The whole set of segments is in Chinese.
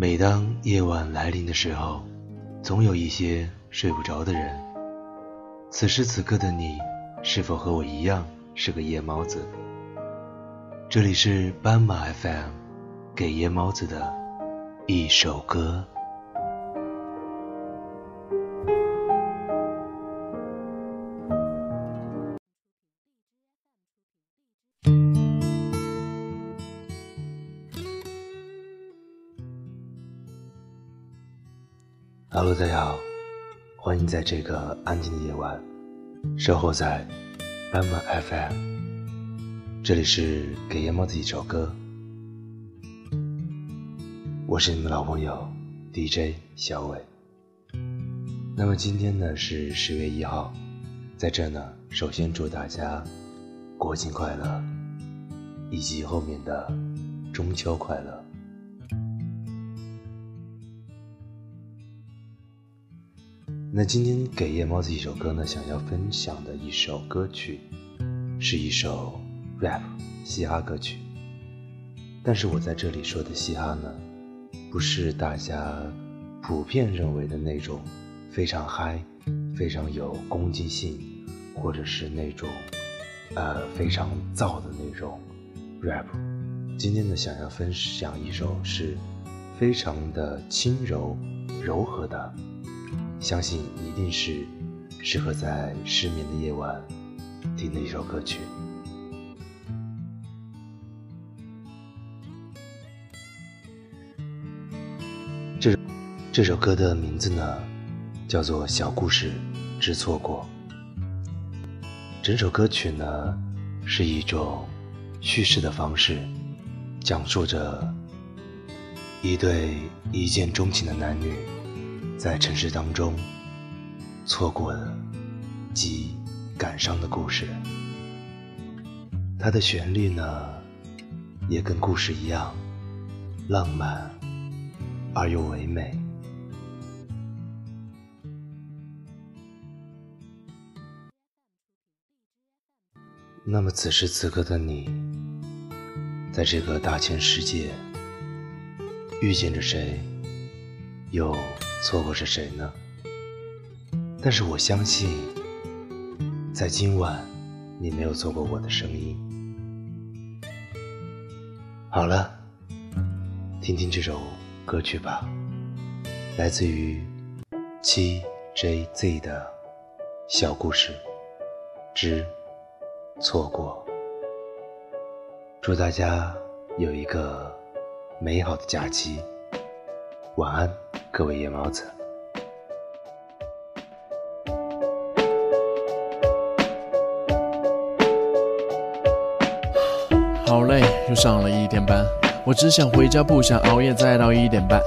每当夜晚来临的时候，总有一些睡不着的人。此时此刻的你，是否和我一样是个夜猫子？这里是斑马 FM，给夜猫子的一首歌。Hello，大家好，欢迎在这个安静的夜晚守候在斑马 FM。这里是给夜猫子一首歌，我是你们老朋友 DJ 小伟。那么今天呢是十月一号，在这呢，首先祝大家国庆快乐，以及后面的中秋快乐。那今天给夜猫子一首歌呢，想要分享的一首歌曲，是一首 rap 嘻哈歌曲。但是我在这里说的嘻哈呢，不是大家普遍认为的那种非常嗨、非常有攻击性，或者是那种呃非常燥的那种 rap。今天呢，想要分享一首是非常的轻柔、柔和的。相信一定是适合在失眠的夜晚听的一首歌曲。这首这首歌的名字呢，叫做《小故事之错过》。整首歌曲呢，是一种叙事的方式，讲述着一对一见钟情的男女。在城市当中错过了及感伤的故事，它的旋律呢，也跟故事一样浪漫而又唯美。那么此时此刻的你，在这个大千世界遇见着谁？又？错过是谁呢？但是我相信，在今晚，你没有错过我的声音。好了，听听这首歌曲吧，来自于七 JZ 的小故事之错过。祝大家有一个美好的假期，晚安。各位夜猫子，好累，又上了一天班，我只想回家，不想熬夜再到一点半。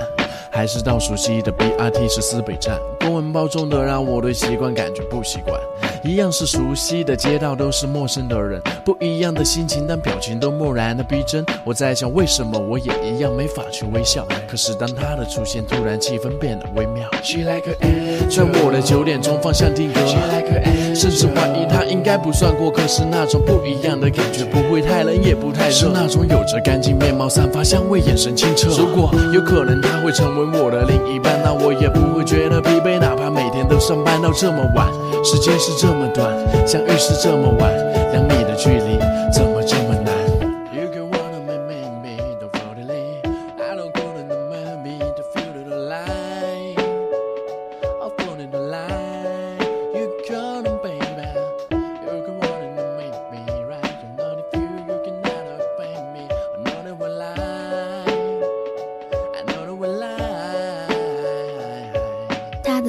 还是到熟悉的 BRT 十四北站，公文包重的让我对习惯感觉不习惯。一样是熟悉的街道，都是陌生的人，不一样的心情，但表情都漠然的逼真。我在想，为什么我也一样没法去微笑？可是当他的出现，突然气氛变得微妙。She like a A 在我的九点钟方向定格，She like a A 甚至怀疑他应该不算过客，是那种不一样的感觉，不会太冷也不太热，是那种有着干净面貌、散发香味、眼神清澈。如果有可能，他会成为。我的另一半，那我也不会觉得疲惫，哪怕每天都上班到这么晚。时间是这么短，相遇是这么晚，两米的距离怎么这么难？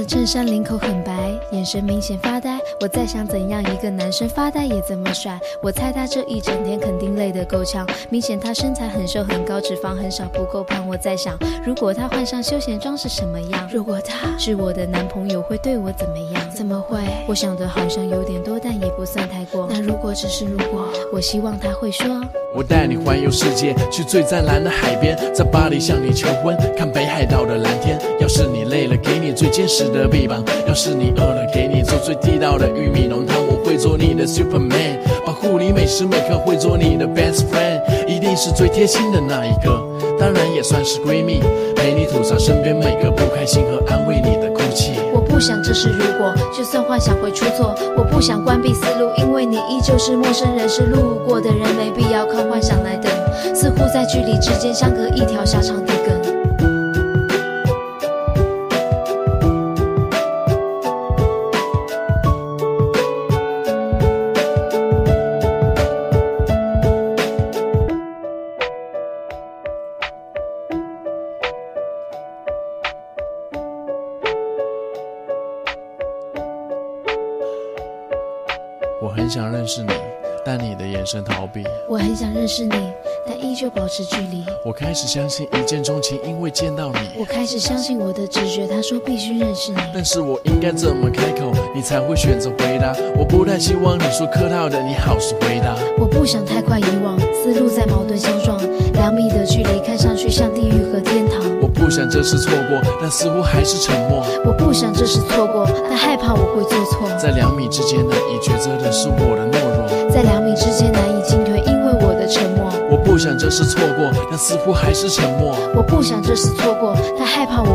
衬衫领口很白，眼神明显发呆。我在想怎样一个男生发呆也这么帅。我猜他这一整天肯定累得够呛。明显他身材很瘦很高，脂肪很少不够胖。我在想，如果他换上休闲装是什么样？如果他是我的男朋友会对我怎么样？怎么会？我想的好像有点多，但也不算太过。那如果只是如果，我希望他会说。我带你环游世界，去最湛蓝的海边，在巴黎向你求婚，看北海道的蓝天。要是你累了，给你最坚实的臂膀；要是你饿了，给你做最地道的玉米浓汤。我会做你的 Superman，保护你每时每刻，会做你的 Best Friend。一定是最贴心的那一个，当然也算是闺蜜，陪你吐槽身边每个不开心和安慰你的哭泣。我不想这是如果，就算幻想会出错，我不想关闭思路，因为你依旧是陌生人，是路过的人，没必要靠幻想来等，似乎在距离之间相隔一条狭长地根。我很想认识你，但你的眼神逃避。我很想认识你，但依旧保持距离。我开始相信一见钟情，因为见到你。我开始相信我的直觉，他说必须认识你。但是我应该怎么开口，你才会选择回答？我不太希望你说客套的你好是回答。我不想太快遗忘，思路在矛盾相撞，两米的距离看上去像地狱和天堂。我不想这次错过，但似乎还是沉默。我不想这次错过，但害怕我会做错。在两米之间难以抉择的是我的懦弱，在两米之间难以进退，因为我的沉默。我不想这次错过，但似乎还是沉默。我不想这次错过，但害怕我。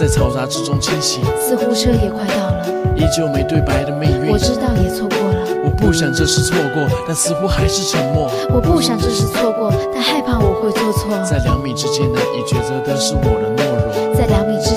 在嘈杂之中清醒，似乎车也快到了，依旧没对白的命运。我知道也错过了。我不想这是错过，但似乎还是沉默。我不想这是错过，但害怕我会做错。在两米之间难以抉择的是我的懦弱，在两米之